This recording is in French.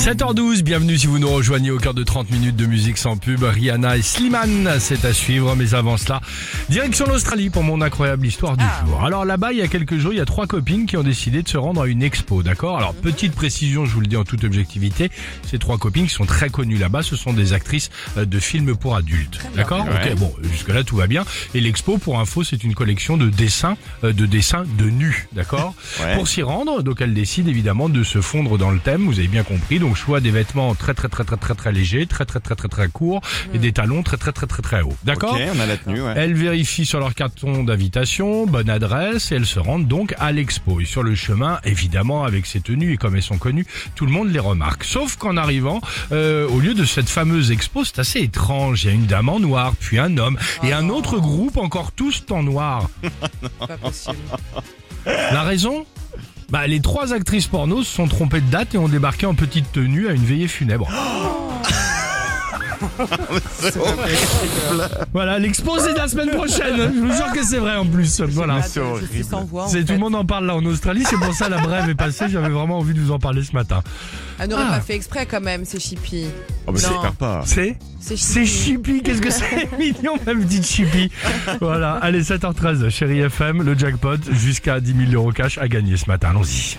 7h12, bienvenue si vous nous rejoignez au cœur de 30 minutes de musique sans pub. Rihanna et Slimane, c'est à suivre, mais avant cela, direction l'Australie pour mon incroyable histoire du jour. Alors là-bas, il y a quelques jours, il y a trois copines qui ont décidé de se rendre à une expo, d'accord? Alors petite précision, je vous le dis en toute objectivité, ces trois copines qui sont très connues là-bas, ce sont des actrices euh, de films pour adultes, d'accord? Ok, bon, jusque-là tout va bien. Et l'expo, pour info, c'est une collection de dessins, euh, de dessins de nus, d'accord? Pour s'y rendre, donc elles décident évidemment de se fondre dans le thème, vous avez bien compris, donc choix des vêtements très très très très très très légers, très très très très très courts et des talons très très très très très hauts. D'accord Ok, on a la tenue, ouais. Elles vérifient sur leur carton d'invitation, bonne adresse, et elles se rendent donc à l'expo. Et sur le chemin, évidemment, avec ces tenues et comme elles sont connues, tout le monde les remarque. Sauf qu'en arrivant, euh, au lieu de cette fameuse expo, c'est assez étrange. Il y a une dame en noir, puis un homme, et un autre groupe encore tous en noir. La raison bah, les trois actrices porno se sont trompées de date et ont débarqué en petite tenue à une veillée funèbre. voilà, l'expo c'est de la semaine prochaine. Je vous jure que c'est vrai en plus. Voilà. C'est tout le monde en parle là en Australie, c'est pour ça la brève est passée. J'avais vraiment envie de vous en parler ce matin. Elle n'aurait Ah. pas fait exprès quand même, c'est chippy. Oh, mais Non. pas. C'est C'est chippy. Qu'est-ce que c'est mignon même dit chippy. Voilà. Allez 7h13, chérie FM, le jackpot jusqu'à 10 000 euros cash à gagner ce matin. Allons-y.